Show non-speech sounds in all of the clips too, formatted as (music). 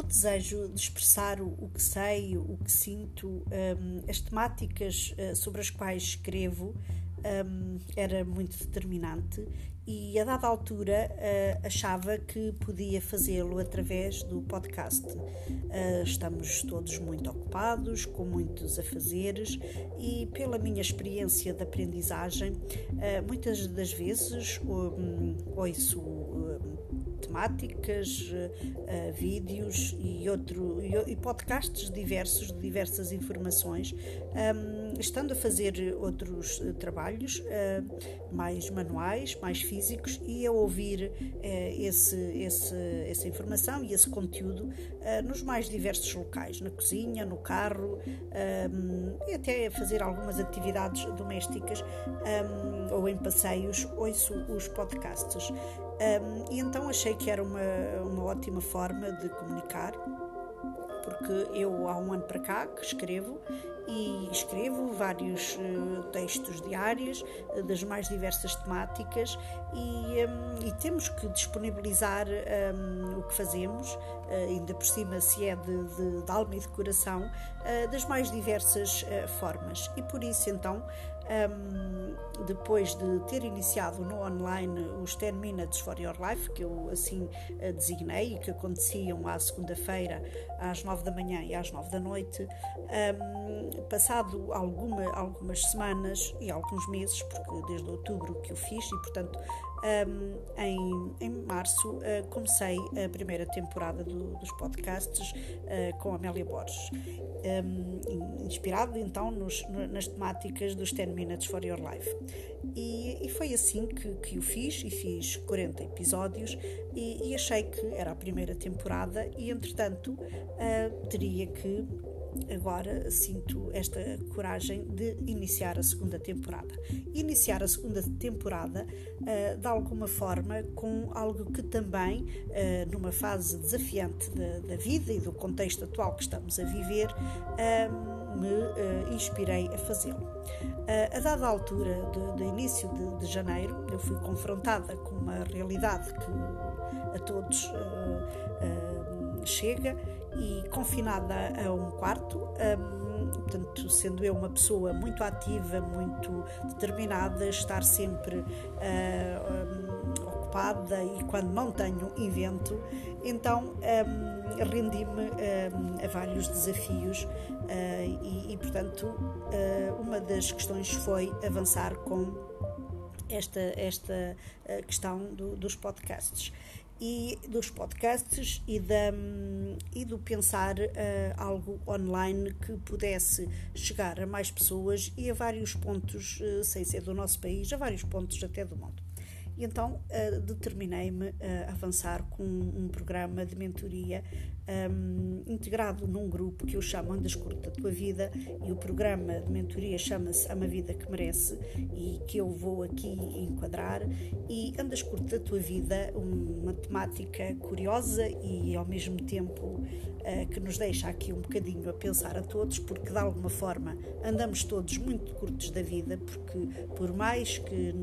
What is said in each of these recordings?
o desejo de expressar o, que sei, o que sinto, um, as temáticas uh, sobre as quais escrevo um, era muito determinante e a dada altura uh, achava que podia fazê-lo através do podcast. Uh, estamos todos muito ocupados, com muitos afazeres e pela minha experiência de aprendizagem, muitas das vezes um, ouço temáticas, uh, vídeos e, outro, e, podcasts diversos, de diversas informações, estando a fazer outros uh, trabalhos mais manuais, mais físicos e a ouvir esse, esse, essa informação e esse conteúdo nos mais diversos locais, na cozinha, no carro e até fazer algumas atividades domésticas ou em passeios, ouço os podcasts. Um, e então achei que era uma, uma ótima forma de comunicar, porque eu há um ano para cá que escrevo e escrevo vários uh, textos diários uh, das mais diversas temáticas e, um, e temos que disponibilizar um, o que fazemos, uh, ainda por cima se é de, de, de alma e de coração, das mais diversas formas. E por isso então um, depois de ter iniciado no online os 10 Minutes for Your Life, que eu assim uh, designei e que aconteciam à segunda-feira às 9 da manhã e às 9 da noite, um, passado alguma, algumas semanas e alguns meses, porque desde outubro que eu fiz e portanto um, em, em março uh, comecei a primeira temporada do, dos podcasts uh, com Amélia Borges, um, inspirado então nos, nas temáticas dos 10 Minutes for Your Life. E, e foi assim que, que o fiz, e fiz 40 episódios, e, e achei que era a primeira temporada, e entretanto uh, teria que agora sinto esta coragem de iniciar a segunda temporada. Iniciar a segunda temporada, uh, de alguma forma, com algo que também, uh, numa fase desafiante da, da, vida e do contexto atual que estamos a viver, uh, me inspirei a fazê-lo. a dada altura do, do início de, de, janeiro, eu fui confrontada com uma realidade que a todos chega e confinada a um quarto. Um, portanto, sendo eu uma pessoa muito ativa, muito determinada, estar sempre uh, um, ocupada e quando não tenho invento, então um, rendi-me a vários desafios uh, e, e, portanto, uh, uma das questões foi avançar com esta, esta questão do, dos podcasts e dos podcasts e, da, e do pensar uh, algo online que pudesse chegar a mais pessoas e a vários pontos, uh, sem ser do nosso país, a vários pontos até do mundo. E então uh, determinei-me a avançar com um programa de mentoria um, integrado num grupo que eu chamo Andas Curta da Tua Vida e o programa de mentoria chama-se Ama Vida que Merece e que eu vou aqui enquadrar. E Andas Curta da Tua Vida, uma temática curiosa e ao mesmo tempo uh, que nos deixa aqui um bocadinho a pensar a todos porque de alguma forma andamos todos muito curtos da vida porque por mais que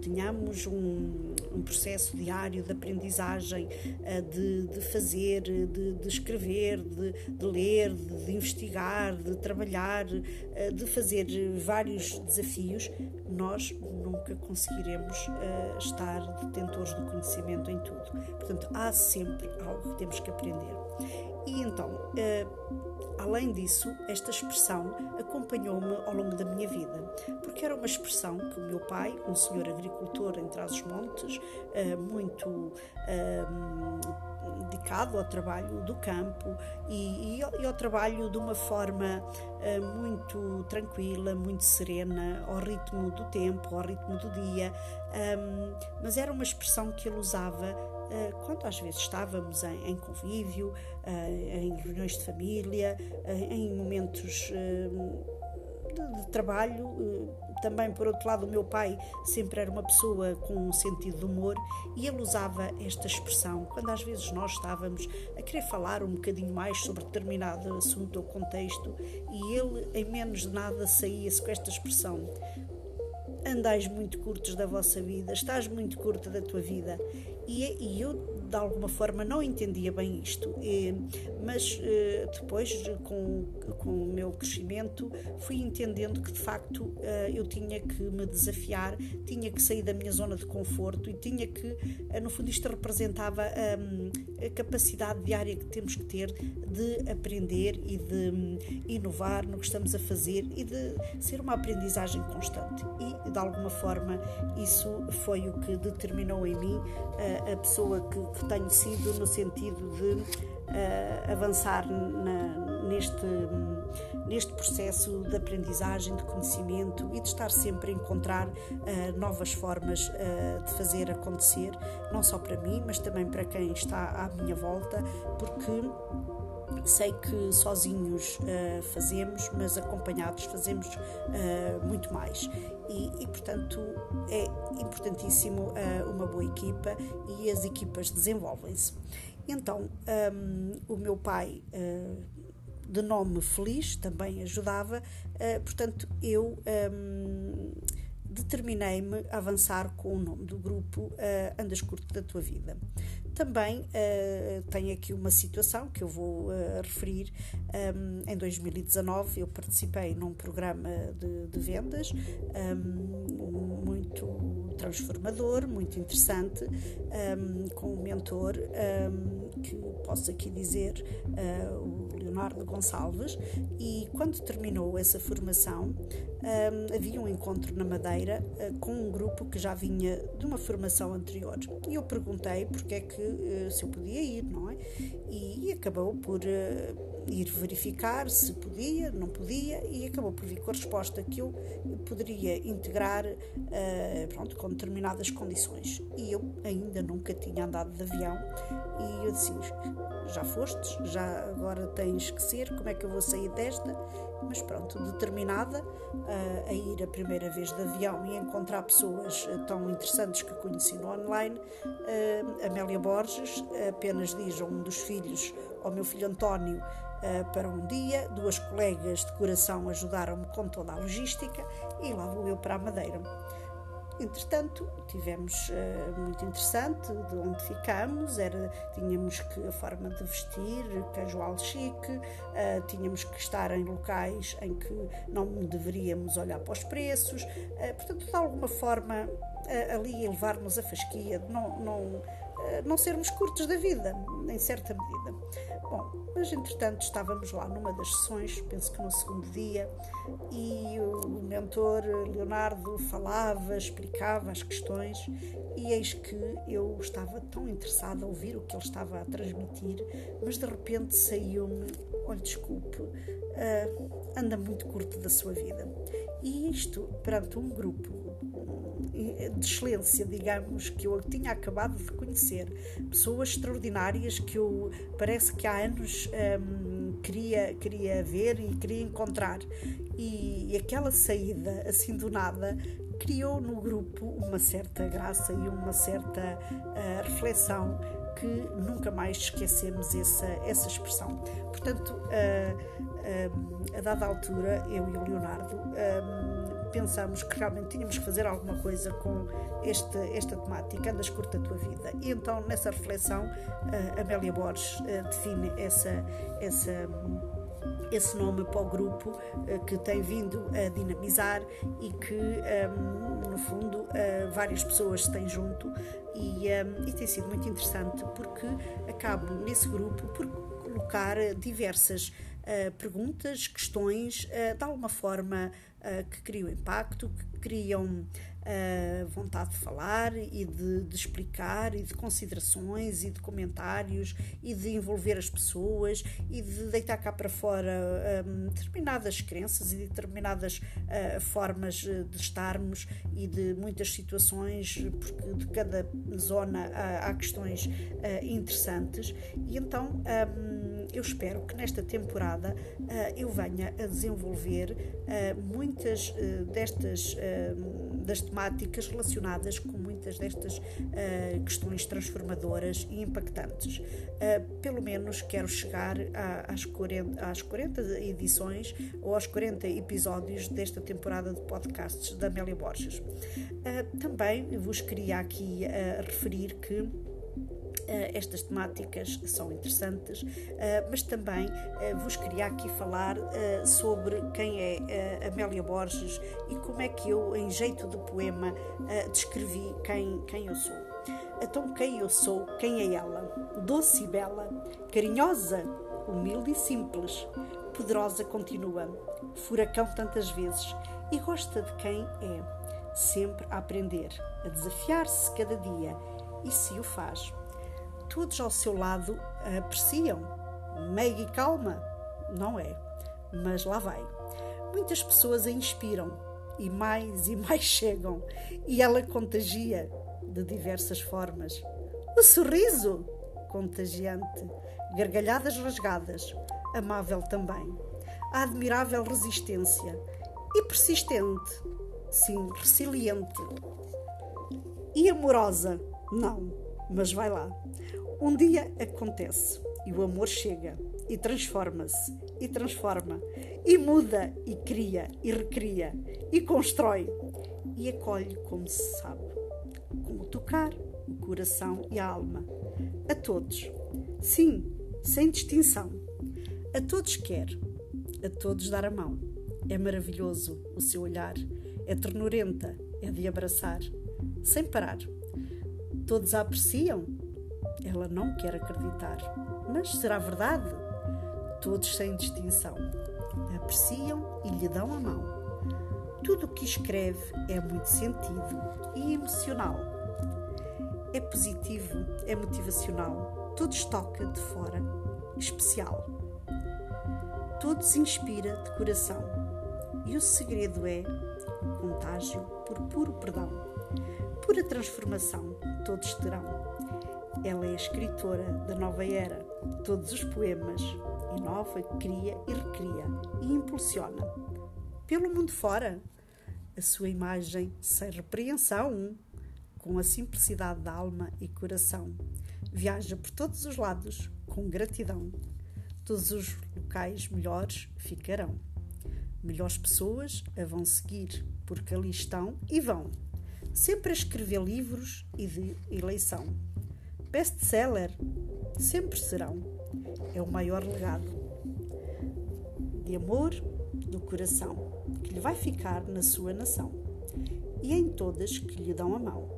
tenhamos um, um processo diário de aprendizagem, uh, de, de fazer, de, de escrever, de, de ler, de, de, investigar, de trabalhar, uh, de fazer vários desafios, nós nunca conseguiremos uh, estar detentores do conhecimento em tudo. Portanto, há sempre algo que temos que aprender. E então, uh, além disso, esta expressão acompanhou-me ao longo da minha vida, porque era uma expressão que o meu pai, um senhor agricultor em Trás-os-Montes, uh, muito uh, dedicado ao trabalho do campo e, e, e ao trabalho de uma forma muito tranquila, muito serena, ao ritmo do tempo, ao ritmo do dia, um, mas era uma expressão que ele usava eh, quando às vezes estávamos em, convívio, eh, em reuniões de família, eh, em momentos de trabalho. Também, por outro lado, o meu pai sempre era uma pessoa com um sentido de humor e ele usava esta expressão quando às vezes nós estávamos a querer falar um bocadinho mais sobre determinado assunto ou contexto e ele, em menos de nada, saía-se com esta expressão: andais muito curtos da vossa vida, estás muito curta da tua vida. E, e eu de alguma forma não entendia bem isto, mas eh, depois, com, com o meu crescimento, fui entendendo que de facto eh, eu tinha que me desafiar, tinha que sair da minha zona de conforto e tinha que, eh, no fundo, isto representava um, a capacidade diária que temos que ter de aprender e de um, inovar no que estamos a fazer e de ser uma aprendizagem constante. E, de alguma forma, isso foi o que determinou em mim a pessoa que tenho sido no sentido de uh, avançar na, neste, neste processo de aprendizagem, de conhecimento e de estar sempre a encontrar uh, novas formas uh, de fazer acontecer, não só para mim, mas também para quem está à minha volta, porque sei que sozinhos uh, fazemos, mas acompanhados fazemos uh, muito mais. E, e, portanto, é importantíssimo uh, uma boa equipa e as equipas desenvolvem-se. Então, um, o meu pai, de nome Feliz, também ajudava, portanto, eu. Um, determinei-me a avançar com o nome do grupo uh, Andas Curto da Tua Vida. Também uh, tem aqui uma situação que eu vou uh, referir. Um, em 2019 eu participei num programa de, de vendas um, muito transformador, muito interessante, um, com um mentor que posso aqui dizer, o Leonardo Gonçalves, e quando terminou essa formação, havia um encontro na Madeira uh, com um grupo que já vinha de uma formação anterior. E eu perguntei porque é que uh, se eu podia ir, não é? E, e acabou por ir verificar se podia, não podia, e acabou por vir com a resposta que eu poderia integrar uh, pronto, com determinadas condições. E eu ainda nunca tinha andado de avião, e eu disse: já fostes, já agora tens que ser, como é que eu vou sair desta? Mas pronto, determinada uh, a ir a primeira vez de avião e encontrar pessoas uh, tão interessantes que conheci no online, Amélia Borges apenas diz a um dos filhos, ao meu filho António, para um dia. Duas colegas de coração ajudaram-me com toda a logística e lá vou eu para a Madeira. Entretanto, tivemos uh, muito interessante de onde ficamos, era, tínhamos que a forma de vestir, casual chique, uh, tínhamos que estar em locais em que não deveríamos olhar para os preços, uh, portanto, de alguma forma, ali levar-nos a fasquia, não, não, não sermos curtos da vida, em certa medida. Bom, mas entretanto estávamos lá numa das sessões, penso que no segundo dia, e o mentor Leonardo falava, explicava as questões, e eis que eu estava tão interessada a ouvir o que ele estava a transmitir, mas de repente saiu-me: olha, desculpe, uh, anda muito curto da sua vida. E isto, perante um grupo de excelência, digamos, que eu tinha acabado de conhecer, pessoas extraordinárias que eu parece que há anos hum, queria, queria ver e queria encontrar. E, e aquela saída, assim do nada, criou no grupo uma certa graça e uma certa uh, reflexão que nunca mais esquecemos essa, essa expressão. Portanto, uh, uh, a dada altura, eu e o Leonardo pensamos que realmente tínhamos que fazer alguma coisa com este, esta temática, andas curta a tua vida. E então, nessa reflexão, uh, Amélia Borges uh, define essa, essa, esse nome para o grupo uh, que tem vindo a dinamizar e que, um, no fundo, várias pessoas têm junto e, um, e tem sido muito interessante porque acabo nesse grupo por colocar diversas uh, perguntas, questões, uh, de alguma forma uh, que criam impacto, que criam vontade de falar e de, de, explicar e de considerações e de comentários e de envolver as pessoas e de deitar cá para fora um, determinadas crenças e determinadas formas de estarmos e de muitas situações, porque de cada zona há, há questões interessantes. E então um, eu espero que nesta temporada eu venha a desenvolver muitas destas das temáticas relacionadas com muitas destas questões transformadoras e impactantes. Pelo menos quero chegar às, 40, às 40 edições ou aos 40 episódios desta temporada de podcasts da Amélia Borges. Também vos queria aqui referir que eh, estas temáticas são interessantes, eh, mas também eh, vos queria aqui falar sobre quem é Amélia Borges e como é que eu, em jeito de poema, descrevi quem, quem eu sou. Então, quem eu sou, quem é ela? Doce e bela, carinhosa, humilde e simples, poderosa continua, furacão tantas vezes e gosta de quem é, sempre a aprender, a desafiar-se cada dia e se o faz todos ao seu lado apreciam. Meia e calma? Não é, mas lá vai. Muitas pessoas a inspiram e mais e mais (laughs) chegam, e ela contagia de diversas formas. O sorriso, contagiante, gargalhadas rasgadas, amável também. A admirável resistência e persistente, sim, resiliente. E amorosa? Não, mas vai lá. Um dia acontece e o amor chega e transforma-se e transforma e muda e cria e recria e constrói e acolhe como se sabe, com o tocar, o coração e a alma. A todos, sim, sem distinção. A todos quer, a todos dar a mão. É maravilhoso o seu olhar, é ternurenta, é de abraçar, sem parar. Todos a apreciam ela não quer acreditar. Mas será verdade? Todos sem distinção. Apreciam e lhe dão a mão. Tudo o que escreve é muito sentido e emocional. É positivo, é motivacional. Todos toca de fora, especial. Todos inspira de coração. E o segredo é contágio por puro perdão. Pura transformação todos terão ela é escritora da nova era. Todos os poemas inova, cria e recria e impulsiona. Pelo mundo fora, a sua imagem sem repreensão, com a simplicidade da alma e coração. Viaja por todos os lados com gratidão. Todos os locais melhores ficarão. Melhores pessoas a vão seguir, porque ali estão e vão. Sempre a escrever livros e de eleição best-seller. Sempre serão. É o maior legado de amor do coração que lhe vai ficar na sua nação e em todas que lhe dão a mão.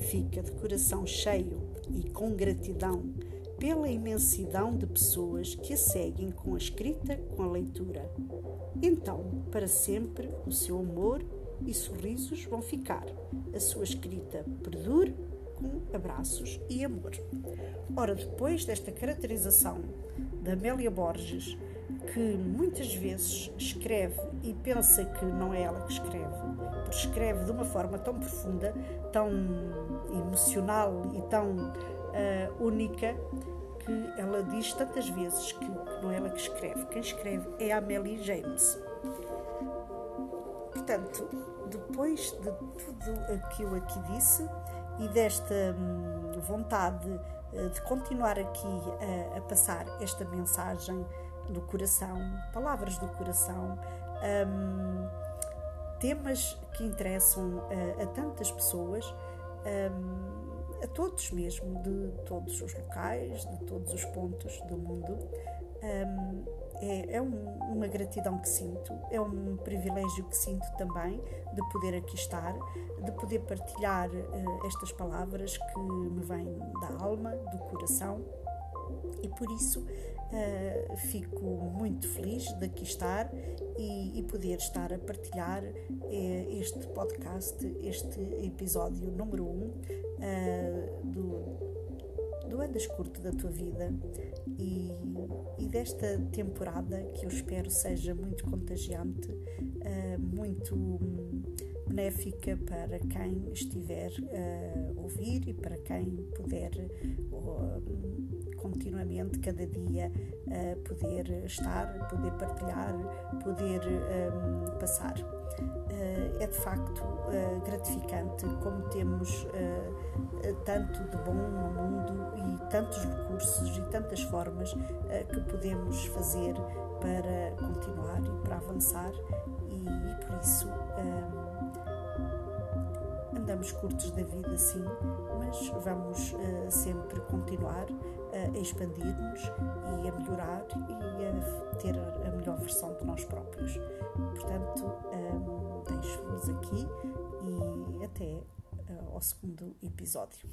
Fica de coração cheio e com gratidão pela imensidão de pessoas que a seguem com a escrita, com a leitura. Então, para sempre, o seu amor e sorrisos vão ficar. A sua escrita perdure com abraços e amor. Ora, depois desta caracterização da Amélia Borges, que muitas vezes escreve e pensa que não é ela que escreve, porque escreve de uma forma tão profunda, tão emocional e tão uh, única, que ela diz tantas vezes que, que não é ela que escreve. Quem escreve é a Amélie James. Portanto, depois de tudo aquilo aqui disse, e desta hum, vontade eh, de continuar aqui a, a, passar esta mensagem do coração, palavras do coração, um, temas que interessam a, a tantas pessoas, um, a todos mesmo, de todos os locais, de todos os pontos do mundo. Um, é, é um, uma gratidão que sinto, é um privilégio que sinto também de poder aqui estar, de poder partilhar uh, estas palavras que me vêm da alma, do coração. E por isso uh, fico muito feliz de aqui estar e, e poder estar a partilhar uh, este podcast, este episódio número 1 um, do do andas curto da tua vida e, e, desta temporada que eu espero seja muito contagiante, uh, muito benéfica para quem estiver a ouvir e para quem puder continuamente, cada dia, poder estar, poder partilhar, poder um, passar. Uh, é de facto uh, gratificante como temos uh, tanto de bom no mundo e tantos recursos e tantas formas que podemos fazer para continuar e para avançar e, e por isso andamos curtos da vida sim, mas vamos sempre continuar a expandir-nos e a melhorar e a ter a melhor versão de nós próprios. Portanto, um, deixo-vos aqui e até uh, ao segundo episódio.